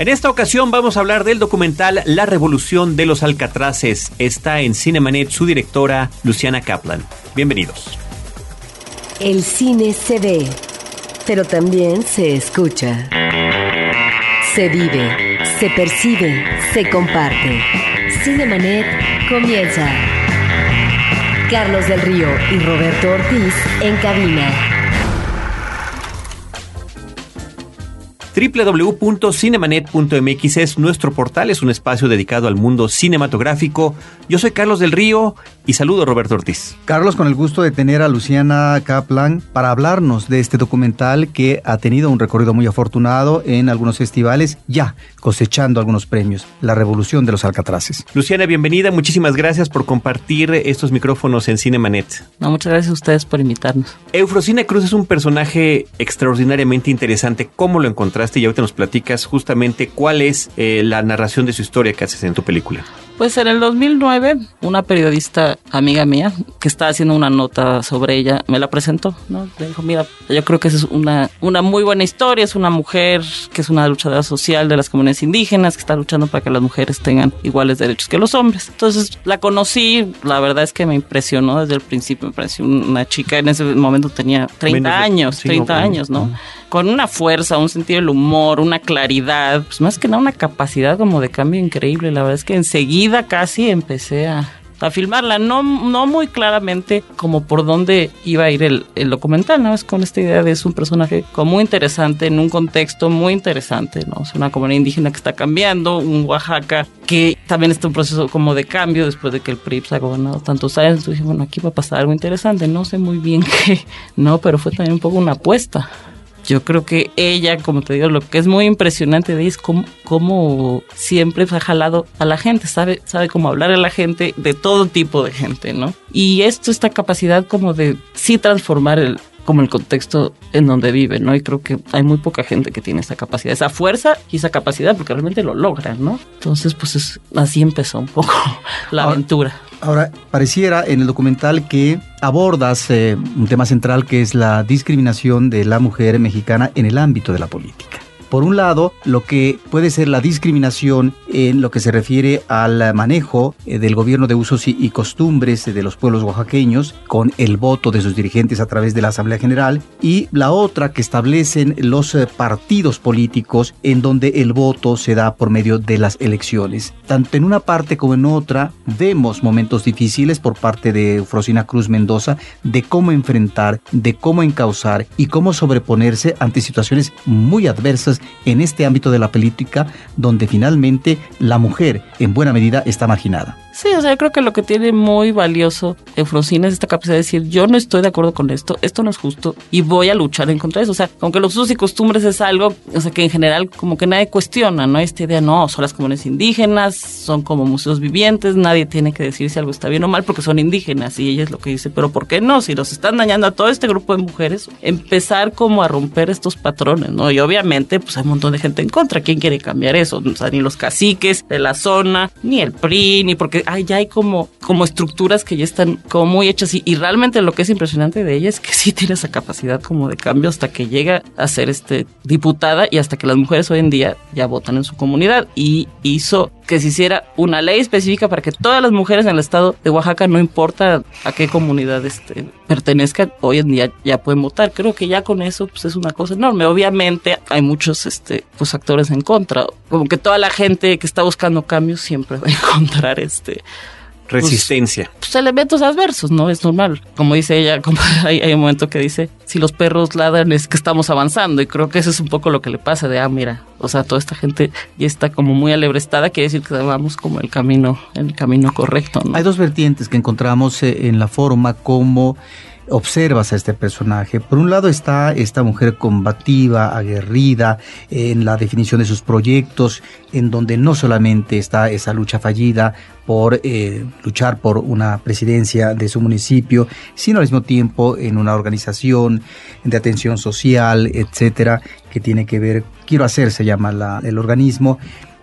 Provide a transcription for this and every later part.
En esta ocasión vamos a hablar del documental La Revolución de los Alcatraces. Está en Cinemanet su directora Luciana Kaplan. Bienvenidos. El cine se ve, pero también se escucha. Se vive, se percibe, se comparte. Cinemanet comienza. Carlos del Río y Roberto Ortiz en cabina. www.cinemanet.mx es nuestro portal, es un espacio dedicado al mundo cinematográfico. Yo soy Carlos del Río y saludo a Roberto Ortiz. Carlos, con el gusto de tener a Luciana Kaplan para hablarnos de este documental que ha tenido un recorrido muy afortunado en algunos festivales, ya cosechando algunos premios, La Revolución de los Alcatraces. Luciana, bienvenida, muchísimas gracias por compartir estos micrófonos en Cinemanet. No, muchas gracias a ustedes por invitarnos. Eufrosina Cruz es un personaje extraordinariamente interesante. ¿Cómo lo encontraste? Y ahorita nos platicas justamente cuál es eh, la narración de su historia que haces en tu película. Pues en el 2009, una periodista amiga mía que estaba haciendo una nota sobre ella me la presentó, ¿no? Le dijo, mira, yo creo que es una, una muy buena historia, es una mujer que es una luchadora social de las comunidades indígenas, que está luchando para que las mujeres tengan iguales derechos que los hombres. Entonces la conocí, la verdad es que me impresionó desde el principio, me pareció una chica, en ese momento tenía 30 años, 30 años, ¿no? Con una fuerza, un sentido del humor, una claridad, pues más que nada una capacidad como de cambio increíble. La verdad es que enseguida casi empecé a, a filmarla, no, no muy claramente como por dónde iba a ir el, documental, ¿no? Es con esta idea de es un personaje muy interesante, en un contexto muy interesante, ¿no? Es una comunidad indígena que está cambiando, un Oaxaca que también está en un proceso como de cambio después de que el PRI se ha gobernado tantos años. Entonces dije, bueno, aquí va a pasar algo interesante, no sé muy bien qué, no, pero fue también un poco una apuesta yo creo que ella, como te digo, lo que es muy impresionante de ella es cómo, cómo siempre ha jalado a la gente, sabe, sabe cómo hablar a la gente, de todo tipo de gente, ¿no? Y esto, esta capacidad como de sí transformar el, como el contexto en donde vive, ¿no? Y creo que hay muy poca gente que tiene esa capacidad, esa fuerza y esa capacidad, porque realmente lo logran, ¿no? Entonces, pues es, así empezó un poco la Ahora- aventura. Ahora, pareciera en el documental que abordas eh, un tema central que es la discriminación de la mujer mexicana en el ámbito de la política. Por un lado, lo que puede ser la discriminación en lo que se refiere al manejo eh, del gobierno de usos y, costumbres de los pueblos oaxaqueños con el voto de sus dirigentes a través de la Asamblea General y la otra que establecen los eh, partidos políticos en donde el voto se da por medio de las elecciones. Tanto en una parte como en otra vemos momentos difíciles por parte de Eufrosina Cruz Mendoza de cómo enfrentar, de cómo encauzar y cómo sobreponerse ante situaciones muy adversas en este ámbito de la política donde finalmente la mujer en buena medida está marginada. Sí, o sea, yo creo que lo que tiene muy valioso Eufrosina es esta capacidad de decir, yo no estoy de acuerdo con esto, esto no es justo y voy a luchar en contra de eso. O sea, aunque los usos y costumbres es algo, o sea, que en general como que nadie cuestiona, ¿no? Esta idea, no, son las comunidades indígenas, son como museos vivientes, nadie tiene que decir si algo está bien o mal porque son indígenas y ella es lo que dice, pero ¿por qué no? Si nos están dañando a todo este grupo de mujeres, empezar como a romper estos patrones, ¿no? Y obviamente, pues hay un montón de gente en contra, ¿quién quiere cambiar eso? O sea, ni los caciques de la zona, ni el PRI, ni porque ay, ya hay como, como estructuras que ya están como muy hechas y, y realmente lo que es impresionante de ella es que sí tiene esa capacidad como de cambio hasta que llega a ser este diputada y hasta que las mujeres hoy en día ya votan en su comunidad. Y hizo que se hiciera una ley específica para que todas las mujeres en el estado de Oaxaca, no importa a qué comunidad este, pertenezcan, hoy en día ya pueden votar. Creo que ya con eso pues es una cosa enorme. Obviamente hay muchos este, pues, actores en contra. Como que toda la gente que está buscando cambios siempre va a encontrar este Resistencia. pues, elementos adversos, ¿no? Es normal. Como dice ella, como hay, hay un momento que dice, si los perros ladran es que estamos avanzando. Y creo que eso es un poco lo que le pasa de, ah, mira, o sea, toda esta gente ya está como muy alebrestada, quiere decir que vamos como el camino, el camino correcto, ¿no? Hay dos vertientes que encontramos eh, en la forma como observas a este personaje. Por un lado está esta mujer combativa, aguerrida, en la definición de sus proyectos, en donde no solamente está esa lucha fallida por eh, luchar por una presidencia de su municipio, sino al mismo tiempo en una organización de atención social, etcétera, que tiene que ver, quiero hacer, se llama la- el organismo,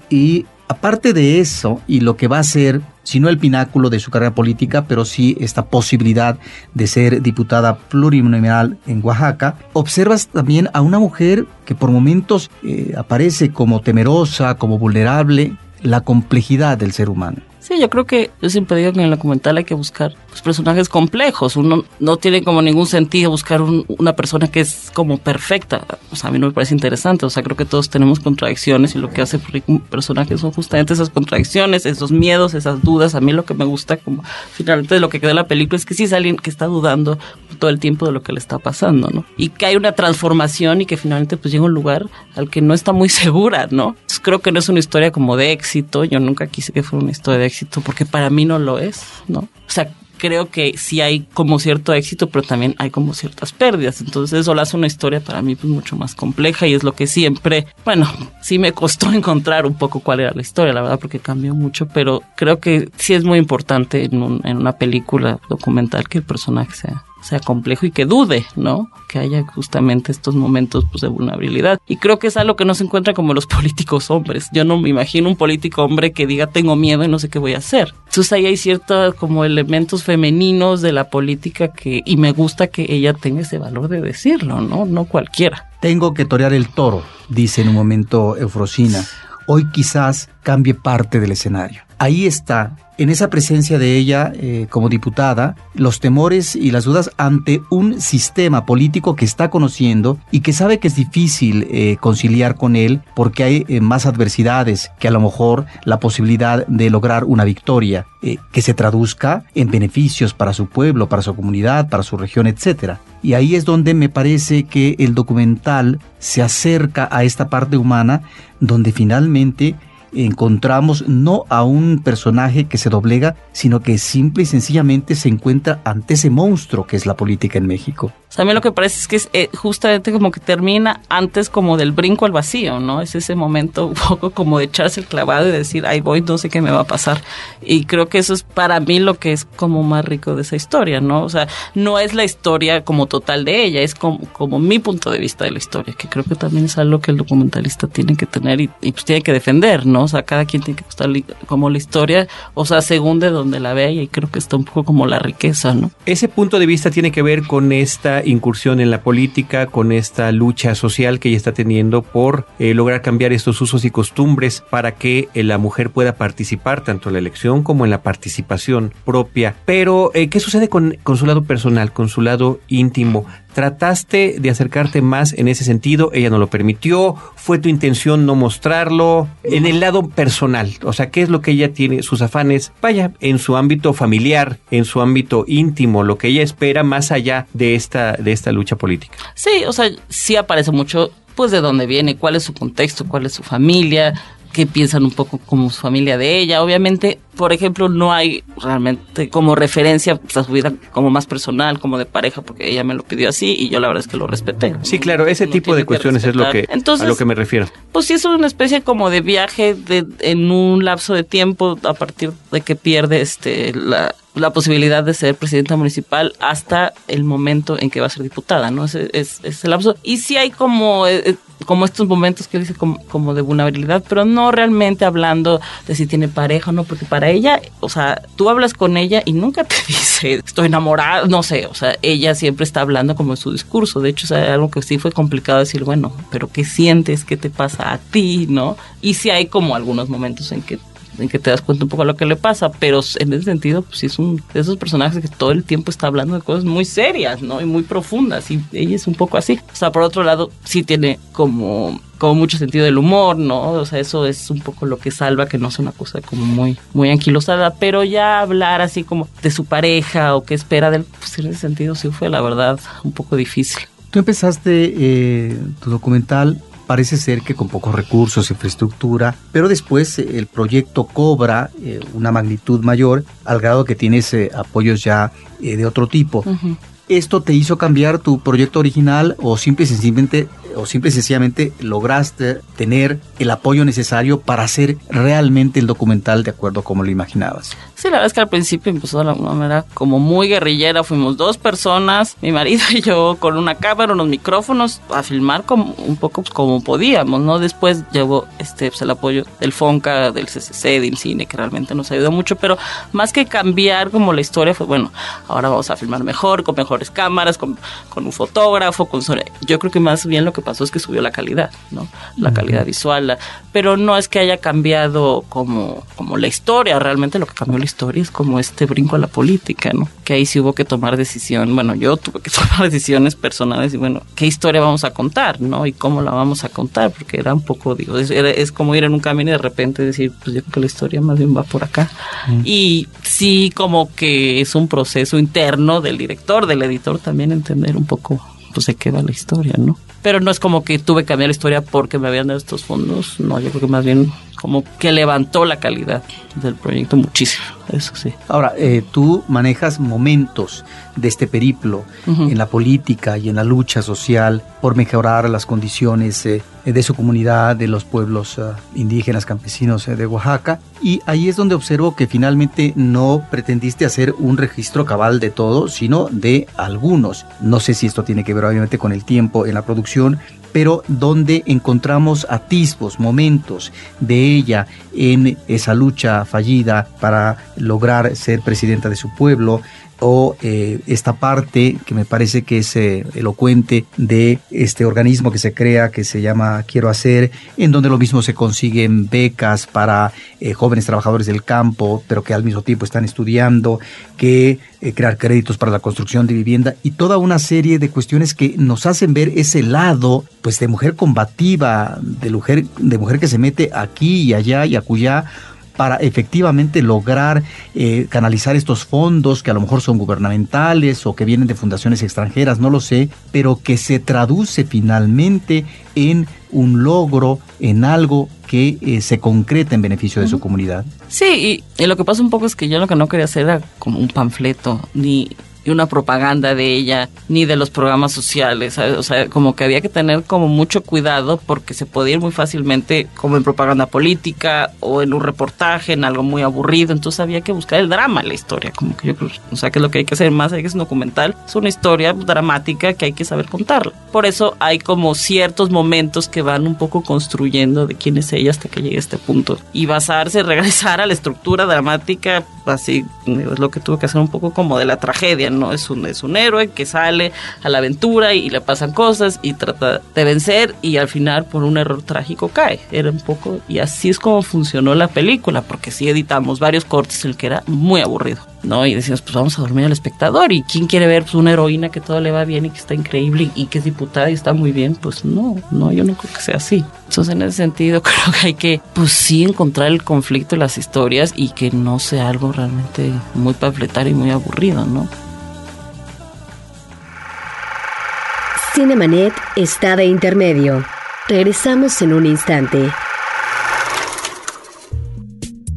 y aparte de eso, y lo que va a hacer si no el pináculo de su carrera política, pero sí esta posibilidad de ser diputada plurinominal en Oaxaca, observas también a una mujer que por momentos eh, aparece como temerosa, como vulnerable, la complejidad del ser humano. Sí, yo creo que yo siempre digo que en el documental hay que buscar pues, personajes complejos. Uno no tiene como ningún sentido buscar una persona que es como perfecta. O sea, a mí no me parece interesante. O sea, creo que todos tenemos contradicciones y lo que hace un personaje son justamente esas contradicciones, esos miedos, esas dudas. A mí lo que me gusta como finalmente de lo que queda de la película es que sí es alguien que está dudando todo el tiempo de lo que le está pasando, ¿no? Y que hay una transformación y que finalmente pues llega a un lugar al que no está muy segura, ¿no? Creo que no es una historia como de éxito. Yo nunca quise que fuera una historia de éxito porque para mí no lo es, ¿no? O sea, creo que sí hay como cierto éxito, pero también hay como ciertas pérdidas. Entonces eso lo hace una historia para mí pues mucho más compleja y es lo que siempre, bueno, sí me costó encontrar un poco cuál era la historia, la verdad, porque cambió mucho, pero creo que sí es muy importante en, en una película documental que el personaje sea sea complejo y que dude, ¿no? Que haya justamente estos momentos pues, de vulnerabilidad. Y creo que es algo que no se encuentra como los políticos hombres. Yo no me imagino un político hombre que diga tengo miedo y no sé qué voy a hacer. Entonces ahí hay ciertos como elementos femeninos de la política que, y me gusta que ella tenga ese valor de decirlo, ¿no? No cualquiera. Tengo que torear el toro, dice en un momento Eufrosina. Hoy quizás cambie parte del escenario. Ahí está en esa presencia de ella eh, como diputada, los temores y las dudas ante un sistema político que está conociendo y que sabe que es difícil eh, conciliar con él porque hay eh, más adversidades que a lo mejor la posibilidad de lograr una victoria que se traduzca en beneficios para su pueblo, para su comunidad, para su región, etc. Y ahí es donde me parece que el documental se acerca a esta parte humana donde finalmente encontramos no a un personaje que se doblega, sino que simple y sencillamente se encuentra ante ese monstruo que es la política en México. A mí lo que parece es que es eh, justamente como que termina antes como del brinco al vacío, ¿no? Es ese momento un poco como de echarse el clavado y decir, ay voy, no sé qué me va a pasar. Y creo que eso es para mí lo que es como más rico de esa historia, ¿no? O sea, no es la historia como total de ella, es como, mi punto de vista de la historia, que creo que también es algo que el documentalista tiene que tener y, y pues tiene que defender, ¿no? O sea, cada quien tiene que gustar como la historia, o sea, según de donde la vea, y creo que está un poco como la riqueza, ¿no? Ese punto de vista tiene que ver con esta incursión en la política, con esta lucha social que ella está teniendo por eh, lograr cambiar estos usos y costumbres para que eh, la mujer pueda participar tanto en la elección como en la participación propia. Pero, eh, ¿qué sucede con, con su lado personal, con su lado íntimo? Trataste de acercarte más en ese sentido, ella no lo permitió, fue tu intención no mostrarlo, en el lado personal, o sea, qué es lo que ella tiene, sus afanes, vaya, en su ámbito familiar, en su ámbito íntimo, lo que ella espera más allá de esta, de esta lucha política. Sí, o sea, sí aparece mucho pues de dónde viene, cuál es su contexto, cuál es su familia, que piensan un poco como su familia de ella. Obviamente, por ejemplo, no hay realmente como referencia a su vida como más personal, como de pareja, porque ella me lo pidió así y yo la verdad es que lo respeté. Sí, claro, ese tipo de cuestiones es lo que a lo que me refiero. Pues sí es una especie como de viaje de, en un lapso de tiempo a partir de que pierde este la la posibilidad de ser presidenta municipal hasta el momento en que va a ser diputada, ¿no? Es, es, el lapso. Y sí hay como, eh, como estos momentos que dice como, como, de vulnerabilidad, pero no realmente hablando de si tiene pareja o no, porque para ella, o sea, tú hablas con ella y nunca te dice, estoy enamorada, no sé, o sea, ella siempre está hablando como en su discurso. De hecho, es algo que sí fue complicado decir, bueno, pero ¿qué sientes? ¿Qué te pasa a ti? ¿No? Y sí hay como algunos momentos en que en que te das cuenta un poco de lo que le pasa, pero en ese sentido, pues sí es un de esos personajes que todo el tiempo está hablando de cosas muy serias, ¿no? Y muy profundas, y ella es un poco así. O sea, por otro lado, sí tiene como como mucho sentido del humor, ¿no? O sea, eso es un poco lo que salva que no sea una cosa como muy, muy anquilosada, pero ya hablar así como de su pareja o qué espera de él, pues en ese sentido sí fue la verdad un poco difícil. Tú empezaste eh, tu documental parece ser que con pocos recursos, infraestructura, pero después eh, el proyecto cobra eh, una magnitud mayor al grado que tienes eh, apoyos ya de otro tipo. ¿Esto te hizo cambiar tu proyecto original o simple y sencillamente o simple y sencillamente lograste tener el apoyo necesario para hacer realmente el documental de acuerdo a como lo imaginabas? Sí, la verdad es que al principio empezó de una manera como muy guerrillera. Fuimos dos personas, mi marido y yo, con una cámara, unos micrófonos, a filmar como, un poco pues, como podíamos, ¿no? Después llegó este, pues, el apoyo del FONCA, del CCC, del cine, que realmente nos ayudó mucho. Pero más que cambiar como la historia, fue bueno, ahora vamos a filmar mejor, con mejores cámaras, con, con un fotógrafo, con... Yo creo que más bien lo que pasó es que subió la calidad, ¿no? La calidad visual. Pero no es que haya cambiado como, como la historia, realmente lo que cambió la historias como este brinco a la política, ¿no? Que ahí sí hubo que tomar decisión, bueno, yo tuve que tomar decisiones personales y bueno, ¿qué historia vamos a contar, ¿no? Y cómo la vamos a contar, porque era un poco, digo, es, como ir en un camino y de repente decir, pues yo creo que la historia más bien va por acá. Mm. Y sí, como que es un proceso interno del director, del editor también entender un poco, pues de qué va la historia, ¿no? Pero no es como que tuve que cambiar la historia porque me habían dado estos fondos, no, yo creo que más bien como que levantó la calidad del proyecto muchísimo, eso sí. Ahora, eh, tú manejas momentos de este periplo en la política y en la lucha social por mejorar las condiciones eh, de su comunidad, de los pueblos eh, indígenas, campesinos de Oaxaca, y ahí es donde observo que finalmente no pretendiste hacer un registro cabal de todo, sino de algunos. No sé si esto tiene que ver obviamente con el tiempo en la producción, pero donde encontramos atisbos, momentos de ella en esa lucha fallida para lograr ser presidenta de su pueblo, o eh, esta parte que me parece que es eh, elocuente de este organismo que se crea que se llama Quiero Hacer, en donde lo mismo se consiguen becas para eh, jóvenes trabajadores del campo, pero que al mismo tiempo están estudiando, que crear créditos para la construcción de vivienda y toda una serie de cuestiones que nos hacen ver ese lado pues de mujer combativa, de mujer, de mujer que se mete aquí y allá y acullá para efectivamente lograr eh, canalizar estos fondos que a lo mejor son gubernamentales o que vienen de fundaciones extranjeras, no lo sé, pero que se traduce finalmente en un logro, en algo que eh, se concreta en beneficio de su comunidad. Sí, y, y, lo que pasa un poco es que yo lo que no quería hacer era como un panfleto, ni una propaganda de ella, ni de los programas sociales. O sea, como que había que tener como mucho cuidado porque se podía ir muy fácilmente como en propaganda política o en un reportaje, en algo muy aburrido. Entonces había que buscar el drama en la historia. Como que yo creo, o sea, que lo que hay que hacer más es un documental. Es una historia dramática que hay que saber contarla. Por eso hay como ciertos momentos que van un poco construyendo de quién es ella hasta que llegue a este punto. Y basarse, regresar a la estructura dramática, así es lo que tuvo que hacer un poco como de la tragedia, ¿no? Es un, es un héroe que sale a la aventura y, le pasan cosas y trata de vencer y al final por un error trágico cae. Era un poco, y así es como funcionó la película, porque sí editamos varios cortes en el que era muy aburrido. ¿no? Y decíamos, pues vamos a dormir al espectador. ¿Y quién quiere ver pues, una heroína que todo le va bien y que está increíble y, que es diputada y está muy bien? Pues no, no, yo no creo que sea así. Entonces, en ese sentido, creo que hay que, pues sí, encontrar el conflicto en las historias y que no sea algo realmente muy panfletario y muy aburrido, ¿no? Cinemanet está de intermedio. Regresamos en un instante.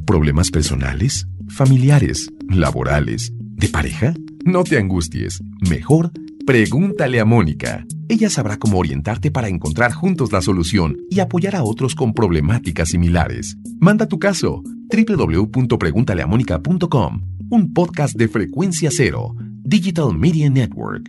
¿Problemas personales? ¿Familiares? ¿Laborales? ¿De pareja? No te angusties. Mejor, pregúntale a Mónica. Ella sabrá cómo orientarte para encontrar juntos la solución y apoyar a otros con problemáticas similares. Manda tu caso www.preguntaleamónica.com, un podcast de frecuencia cero, Digital Media Network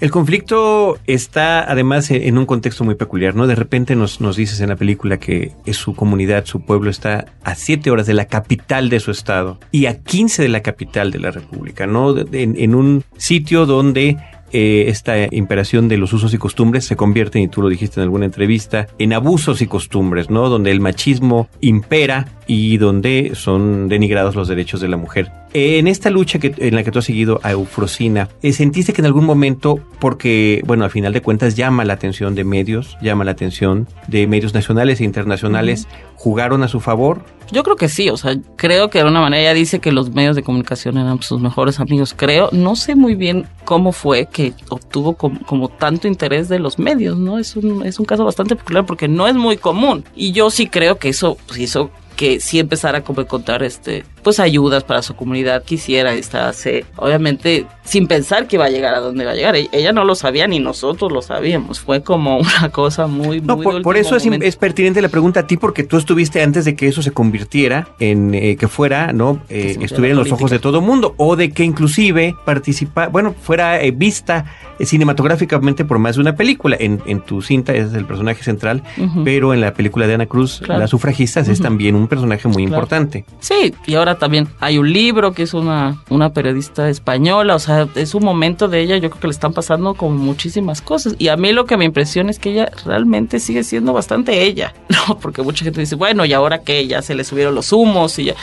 el conflicto está además en un contexto muy peculiar, ¿no? De repente nos, nos dices en la película que su comunidad, su pueblo está a siete horas de la capital de su estado y a 15 de la capital de la República, ¿no? En un sitio donde eh, esta imperación de los usos y costumbres se convierten, y tú lo dijiste en alguna entrevista, en abusos y costumbres, ¿no? Donde el machismo impera y donde son denigrados los derechos de la mujer. En esta lucha que, en la que tú has seguido a Eufrosina, eh, ¿sentiste que en algún momento, porque, bueno, al final de cuentas llama la atención de medios, llama la atención de medios nacionales e internacionales, jugaron a su favor? Yo creo que sí, o sea, creo que de alguna manera ella dice que los medios de comunicación eran sus mejores amigos, creo. No sé muy bien cómo fue que obtuvo como, tanto interés de los medios, ¿no? Es un, es un caso bastante peculiar porque no es muy común. Y yo sí creo que eso pues, hizo que sí empezara a encontrar este pues ayudas para su comunidad quisiera estarse obviamente sin pensar que iba a llegar a donde iba a llegar. E-, ella no lo sabía ni nosotros lo sabíamos. Fue como una cosa muy no, por, eso es, es, pertinente la pregunta a ti porque tú estuviste antes de que eso se convirtiera en eh, que fuera no eh, estuviera en los ojos de todo mundo o de que inclusive participa bueno fuera eh, vista cinematográficamente por más de una película. En, en tu cinta es el personaje central pero en la película de Ana Cruz las sufragistas es también un personaje muy importante. Sí, y ahora también hay un libro que es una, una periodista española, o sea, es un momento de ella, yo creo que le están pasando como muchísimas cosas. Y a mí lo que me impresiona es que ella realmente sigue siendo bastante ella, ¿no? Porque mucha gente dice, bueno, y ahora que ya se le subieron los humos y ya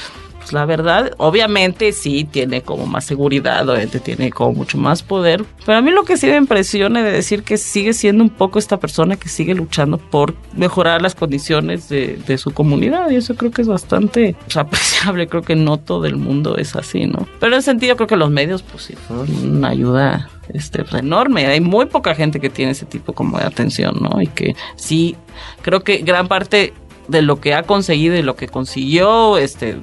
pues, la verdad, obviamente sí tiene como más seguridad, obviamente tiene como mucho más poder, pero a mí lo que sí me impresiona de decir que sigue siendo un poco esta persona que sigue luchando por mejorar las condiciones de, su comunidad y eso creo que es bastante apreciable, creo que no todo el mundo es así, ¿no? Pero en ese sentido creo que los medios pues sí fueron una ayuda este, pues, enorme. Hay muy poca gente que tiene ese tipo como de atención, ¿no? Y que sí, creo que gran parte de lo que ha conseguido y lo que consiguió, este,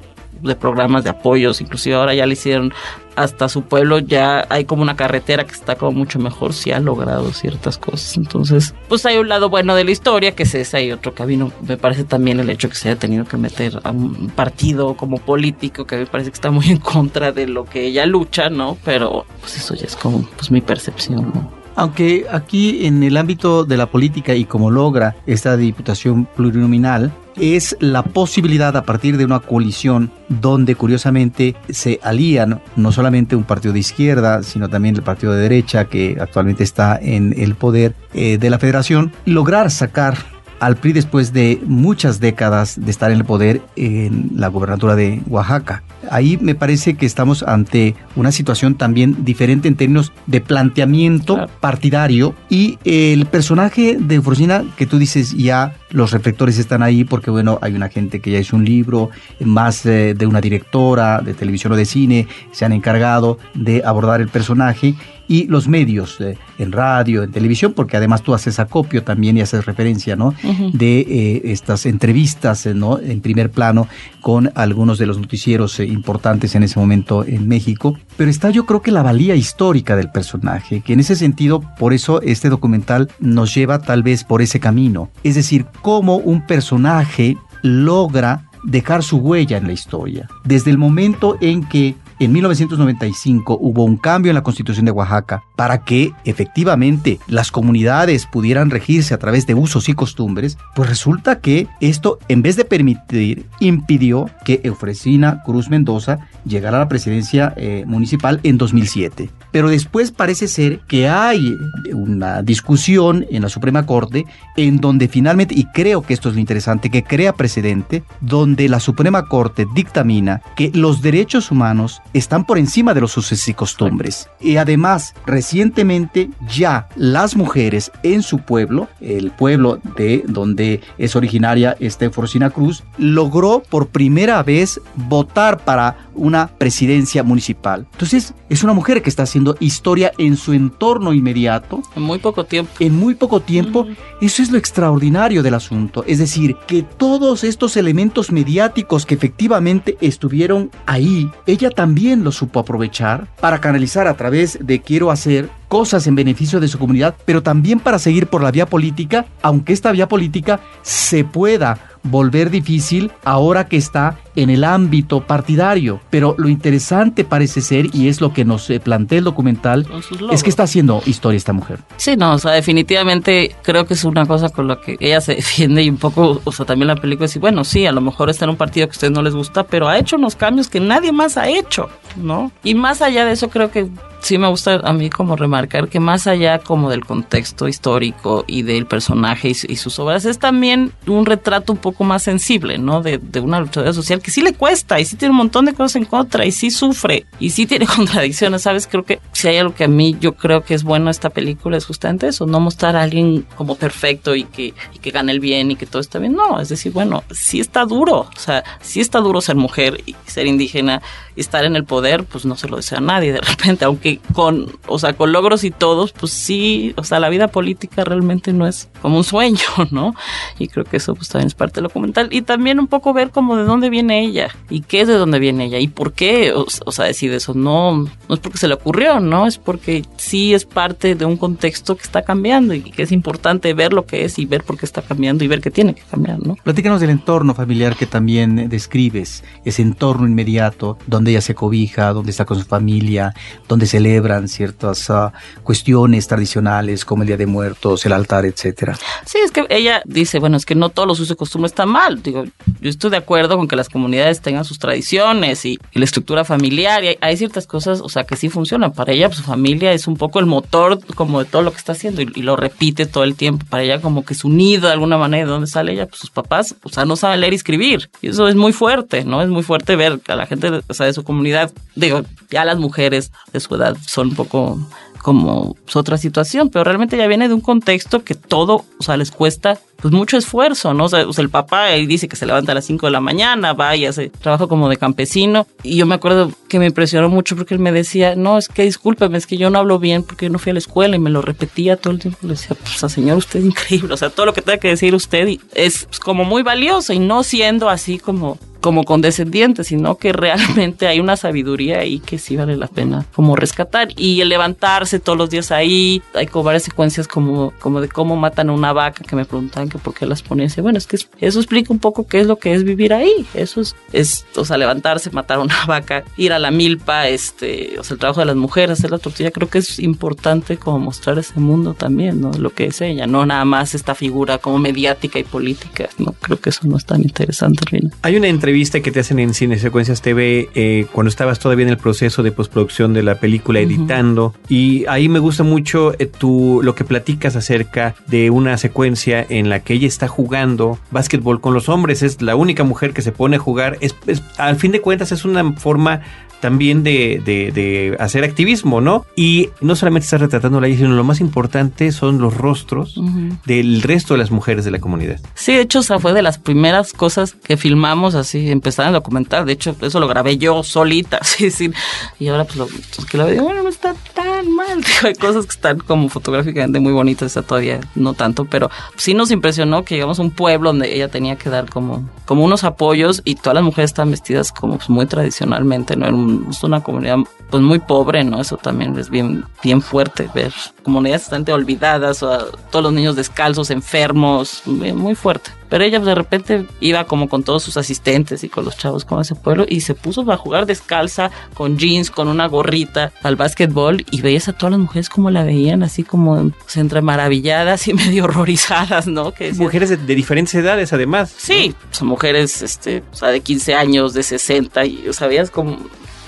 de programas de apoyos, inclusive ahora ya le hicieron hasta su pueblo, ya hay como una carretera que está como mucho mejor, si ha logrado ciertas cosas. Entonces, pues hay un lado bueno de la historia, que es ese, hay otro camino. Me parece también el hecho que se haya tenido que meter a un partido como político, que me parece que está muy en contra de lo que ella lucha, ¿no? Pero pues eso ya es como pues mi percepción, ¿no? Aunque aquí en el ámbito de la política y como logra esta diputación plurinominal, es la posibilidad a partir de una coalición donde curiosamente se alían no solamente un partido de izquierda, sino también el partido de derecha que actualmente está en el poder eh, de la federación, lograr sacar al PRI después de muchas décadas de estar en el poder en la gobernatura de Oaxaca. Ahí me parece que estamos ante una situación también diferente en términos de planteamiento partidario y el personaje de Frosina que tú dices ya los reflectores están ahí porque bueno hay una gente que ya hizo un libro más eh, de una directora de televisión o de cine se han encargado de abordar el personaje y los medios eh, en radio, en televisión, porque además tú haces acopio también y haces referencia, ¿no? De eh, estas entrevistas, ¿no? En primer plano con algunos de los noticieros importantes en ese momento en México. Pero está yo creo que la valía histórica del personaje, que en ese sentido, por eso este documental nos lleva tal vez por ese camino. Es decir, cómo un personaje logra dejar su huella en la historia. Desde el momento en que en 1995 hubo un cambio en la constitución de Oaxaca para que efectivamente las comunidades pudieran regirse a través de usos y costumbres, pues resulta que esto en vez de permitir impidió que Eufresina Cruz Mendoza llegara a la presidencia eh, municipal en 2007. Pero después parece ser que hay una discusión en la Suprema Corte en donde finalmente, y creo que esto es lo interesante, que crea precedente, donde la Suprema Corte dictamina que los derechos humanos están por encima de los usos y costumbres. Y además, recientemente ya las mujeres en su pueblo, el pueblo de donde es originaria este Forcina Cruz, logró por primera vez votar para una presidencia municipal. Entonces, es una mujer que está haciendo historia en su entorno inmediato. En muy poco tiempo. En muy poco tiempo. Eso es lo extraordinario del asunto. Es decir, que todos estos elementos mediáticos que efectivamente estuvieron ahí, ella también los supo aprovechar para canalizar a través de quiero hacer cosas en beneficio de su comunidad, pero también para seguir por la vía política, aunque esta vía política se pueda volver difícil ahora que está en el ámbito partidario. Pero lo interesante parece ser, y es lo que nos eh, plantea el documental, es que está haciendo historia esta mujer. Sí, no, o sea, definitivamente creo que es una cosa con la que ella se defiende y un poco, o sea, también la película dice, bueno, sí, a lo mejor está en un partido que a ustedes no les gusta, pero ha hecho unos cambios que nadie más ha hecho, ¿no? Y más allá de eso, creo que sí me gusta a mí como remarcar que más allá como del contexto histórico y del personaje y, sus obras, es también un retrato un poco más sensible, ¿no? De, una luchadora social que sí le cuesta y sí tiene un montón de cosas en contra y sí sufre y sí tiene contradicciones, ¿sabes? Creo que si hay algo que a mí yo creo que es bueno esta película es justamente eso, no mostrar a alguien como perfecto y que, y que gane el bien y que todo está bien, no, es decir, bueno, sí está duro, o sea, sí está duro ser mujer y ser indígena y estar en el poder, pues no se lo desea a nadie de repente, aunque con, o sea, con logros y todos, pues sí, o sea, la vida política realmente no es como un sueño, ¿no? Y creo que eso pues también es parte del documental y también un poco ver como de dónde viene ella y qué es de dónde viene ella y por qué, o, sea, decide eso, no, no es porque se le ocurrió, ¿no? Es porque sí es parte de un contexto que está cambiando y que es importante ver lo que es y ver por qué está cambiando y ver qué tiene que cambiar, ¿no? Platícanos del entorno familiar que también describes, ese entorno inmediato donde ella se cobija, donde está con su familia, donde celebran ciertas uh, cuestiones tradicionales como el Día de Muertos, el altar, etcétera. Sí, es que ella dice, bueno, es que no todos los usos y costumbres están mal. Digo, yo estoy de acuerdo con que las comunidades tengan sus tradiciones y, la estructura familiar y hay, ciertas cosas, o sea, que sí funcionan. Para ella, pues, su familia es un poco el motor como de todo lo que está haciendo y, lo repite todo el tiempo. Para ella como que es unido de alguna manera. ¿De dónde sale ella? Pues sus papás, o sea, no saben leer y escribir. Y eso es muy fuerte, ¿no? Es muy fuerte ver a la gente, o sea, su comunidad, digo, ya las mujeres de su edad son un poco como otra situación, pero realmente ya viene de un contexto que todo, o sea, les cuesta pues mucho esfuerzo, ¿no? O sea, el papá él dice que se levanta a las 5 de la mañana, va y hace trabajo como de campesino. Y yo me acuerdo que me impresionó mucho porque él me decía, no, es que discúlpeme, es que yo no hablo bien porque yo no fui a la escuela y me lo repetía todo el tiempo. Le decía, pues, señor, usted es increíble. O sea, todo lo que tenga que decir usted es como muy valioso y no siendo así como como condescendiente, sino que realmente hay una sabiduría ahí que sí vale la pena como rescatar. Y el levantarse todos los días ahí, hay como varias secuencias como, como de cómo matan a una vaca que me preguntan que por qué las ponen. bueno, es que eso explica un poco qué es lo que es vivir ahí. Eso es, es, o sea, levantarse, matar a una vaca, ir a la milpa, este, o sea, el trabajo de las mujeres, hacer la tortilla. Creo que es importante como mostrar ese mundo también, ¿no? Lo que es ella, no nada más esta figura como mediática y política, ¿no? Creo que eso no es tan interesante, Rina. Hay una entrevista viste que te hacen en Cine Secuencias TV eh, cuando estabas todavía en el proceso de postproducción de la película, editando. Y ahí me gusta mucho eh, tu, lo que platicas acerca de una secuencia en la que ella está jugando básquetbol con los hombres. Es la única mujer que se pone a jugar. es, al fin de cuentas es una forma también de, de, hacer activismo, ¿no? Y no solamente está retratando la sino lo más importante son los rostros del resto de las mujeres de la comunidad. Sí, de hecho, esa fue de las primeras cosas que filmamos así, empezando a documentar. De hecho, eso lo grabé yo solita, sí, sí. Y ahora, pues, lo, pues, que lo veo, bueno, no está tan mal. hay cosas que están como fotográficamente muy bonitas, está todavía no tanto, pero sí nos impresionó que llegamos a un pueblo donde ella tenía que dar como, como unos apoyos y todas las mujeres están vestidas como pues, muy tradicionalmente, ¿no? Era es una comunidad pues muy pobre, ¿no? Eso también es bien, bien fuerte ver comunidades bastante olvidadas, o todos los niños descalzos, enfermos, muy fuerte. Pero ella de repente iba como con todos sus asistentes y con los chavos como ese pueblo y se puso a jugar descalza, con jeans, con una gorrita al básquetbol y veías a todas las mujeres como la veían, así como entre maravilladas y medio horrorizadas, ¿no? Que mujeres de, diferentes edades además. Sí, son mujeres este, o sea, de 15 años, de 60 y o sea, veías como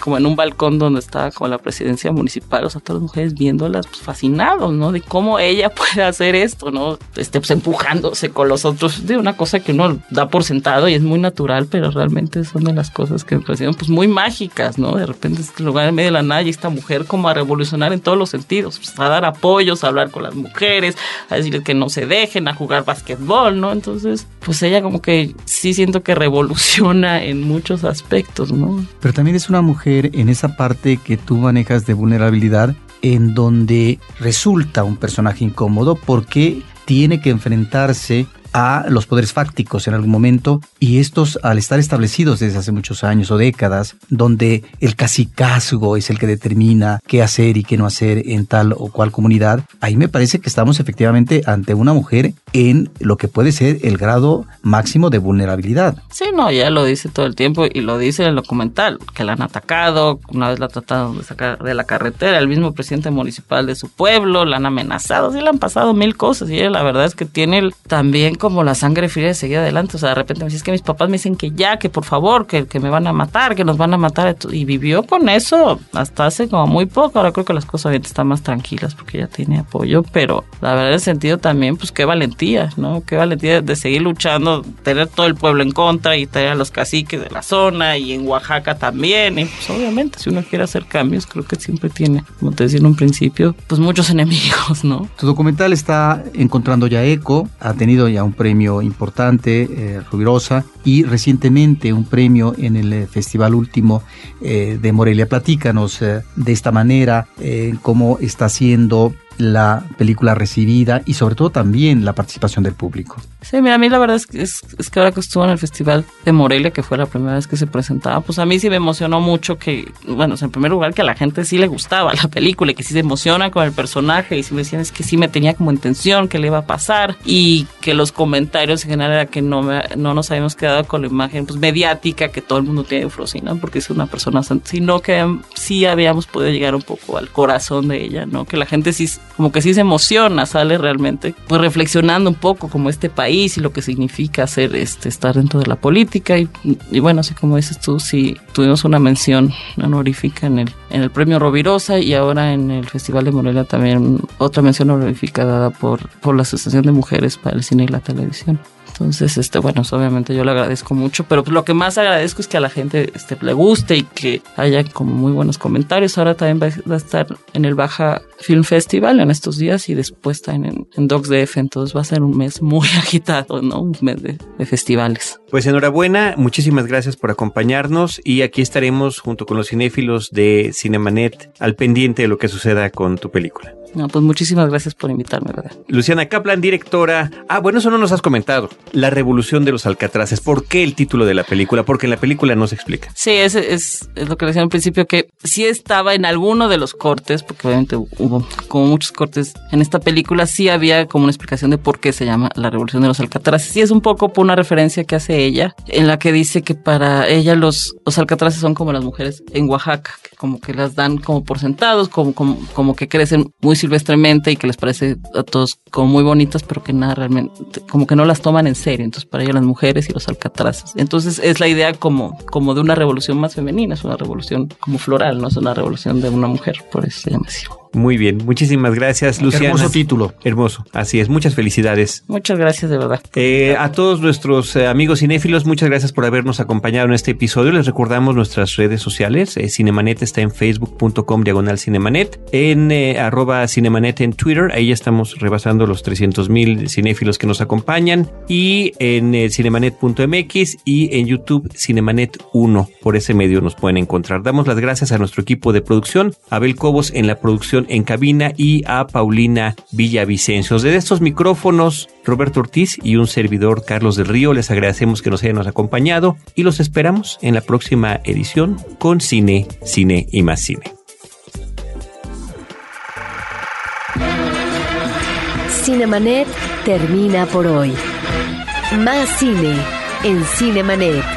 como en un balcón donde estaba con la presidencia municipal, o sea, todas las mujeres viéndolas pues, fascinados, ¿no? De cómo ella puede hacer esto, ¿no? Este, pues empujándose con los otros, de una cosa que uno da por sentado y es muy natural, pero realmente son de las cosas que me parecieron pues muy mágicas, ¿no? De repente este lugar en medio de la nada y esta mujer como a revolucionar en todos los sentidos, pues, a dar apoyos, a hablar con las mujeres, a decirles que no se dejen, a jugar básquetbol, ¿no? Entonces, pues ella como que sí siento que revoluciona en muchos aspectos, ¿no? Pero también es una mujer en esa parte que tú manejas de vulnerabilidad, en donde resulta un personaje incómodo porque tiene que enfrentarse a los poderes fácticos en algún momento y estos al estar establecidos desde hace muchos años o décadas, donde el cacicazgo es el que determina qué hacer y qué no hacer en tal o cual comunidad, ahí me parece que estamos efectivamente ante una mujer en lo que puede ser el grado máximo de vulnerabilidad. Sí, no, ya lo dice todo el tiempo y lo dice en el documental, que la han atacado, una vez la trataron de sacar de la carretera, el mismo presidente municipal de su pueblo, la han amenazado, sí le han pasado mil cosas y ella la verdad es que tiene también como la sangre fría de seguir adelante, o sea, de repente me dice, es que mis papás me dicen que ya, que por favor, que, que me van a matar, que nos van a matar y vivió con eso hasta hace como muy poco, ahora creo que las cosas están más tranquilas porque ya tiene apoyo, pero la verdad en sentido también, pues qué valentía, ¿no? Qué valentía de seguir luchando, tener todo el pueblo en contra y tener a los caciques de la zona y en Oaxaca también, y pues obviamente si uno quiere hacer cambios, creo que siempre tiene, como te decía en un principio, pues muchos enemigos, ¿no? Tu documental está encontrando ya eco, ha tenido ya un premio importante, eh, Rubirosa, y recientemente un premio en el eh, Festival Último eh, de Morelia. Platícanos eh, de esta manera, cómo está siendo la película recibida y sobre todo también la participación del público. Sí, mira, a mí la verdad es que, es, que ahora que estuvo en el Festival de Morelia, que fue la primera vez que se presentaba, pues a mí sí me emocionó mucho que, bueno, en primer lugar que a la gente sí le gustaba la película y que sí se emociona con el personaje y sí me decían es que sí me tenía como intención que le iba a pasar y que los comentarios en general era que no, no nos habíamos quedado con la imagen pues mediática que todo el mundo tiene de Frosina porque es una persona sino que sí habíamos podido llegar un poco al corazón de ella, ¿no? Que la gente sí como que sí se emociona, sale realmente, pues reflexionando un poco como este país y lo que significa hacer, este, estar dentro de la política y, bueno, así como dices tú, sí tuvimos una mención honorífica en el, en el premio Rovirosa y ahora en el Festival de Morelia también otra mención honorífica dada por, por la Asociación de Mujeres para el Cine y la Televisión. Entonces, este, bueno, obviamente yo le agradezco mucho, pero lo que más agradezco es que a la gente este, le guste y que haya como muy buenos comentarios. Ahora también va, a estar en el Baja Film Festival en estos días y después está en, en Docs DF, entonces va a ser un mes muy agitado, ¿no? Un mes de, de festivales. Pues enhorabuena, muchísimas gracias por acompañarnos y aquí estaremos junto con los cinéfilos de Cinemanet al pendiente de lo que suceda con tu película. No, pues muchísimas gracias por invitarme, ¿verdad? Luciana Kaplan, directora. Ah, bueno, eso no nos has comentado. La revolución de los alcatraces. ¿Por qué el título de la película? Porque en la película no se explica. Sí, es, es, es lo que decía al principio, que sí estaba en alguno de los cortes, porque obviamente hubo como muchos cortes en esta película, sí había como una explicación de por qué se llama la revolución de los alcatraces. Sí es un poco por una referencia que hace ella, en la que dice que para ella los, los alcatraces son como las mujeres en Oaxaca, que como que las dan como por sentados, como, como, como que crecen muy silvestremente y que les parece a todos como muy bonitas, pero que nada realmente, como que no las toman en serio. Entonces, para ellos las mujeres y los alcatraces. Entonces, es la idea como, como de una revolución más femenina, es una revolución como floral, no es una revolución de una mujer, por eso se llama así. Muy bien, muchísimas gracias, Luciana. Hermoso título. Hermoso, así es. Muchas felicidades. Muchas gracias, de verdad. Eh, a todos nuestros eh, amigos cinéfilos, muchas gracias por habernos acompañado en este episodio. Les recordamos nuestras redes sociales. Eh, Cinemanet está en facebook.com diagonal cinemanet, en arroba cinemanet en Twitter. Ahí ya estamos rebasando los 300 mil cinéfilos que nos acompañan. Y en cinemanet.mx y en YouTube Cinemanet 1. Por ese medio nos pueden encontrar. Damos las gracias a nuestro equipo de producción, Abel Cobos en la producción en cabina y a Paulina Villavicencio. De estos micrófonos, Roberto Ortiz y un servidor Carlos del Río, les agradecemos que nos hayan acompañado y los esperamos en la próxima edición con Cine, Cine y más Cine. Cinemanet termina por hoy. Más cine en Cinemanet.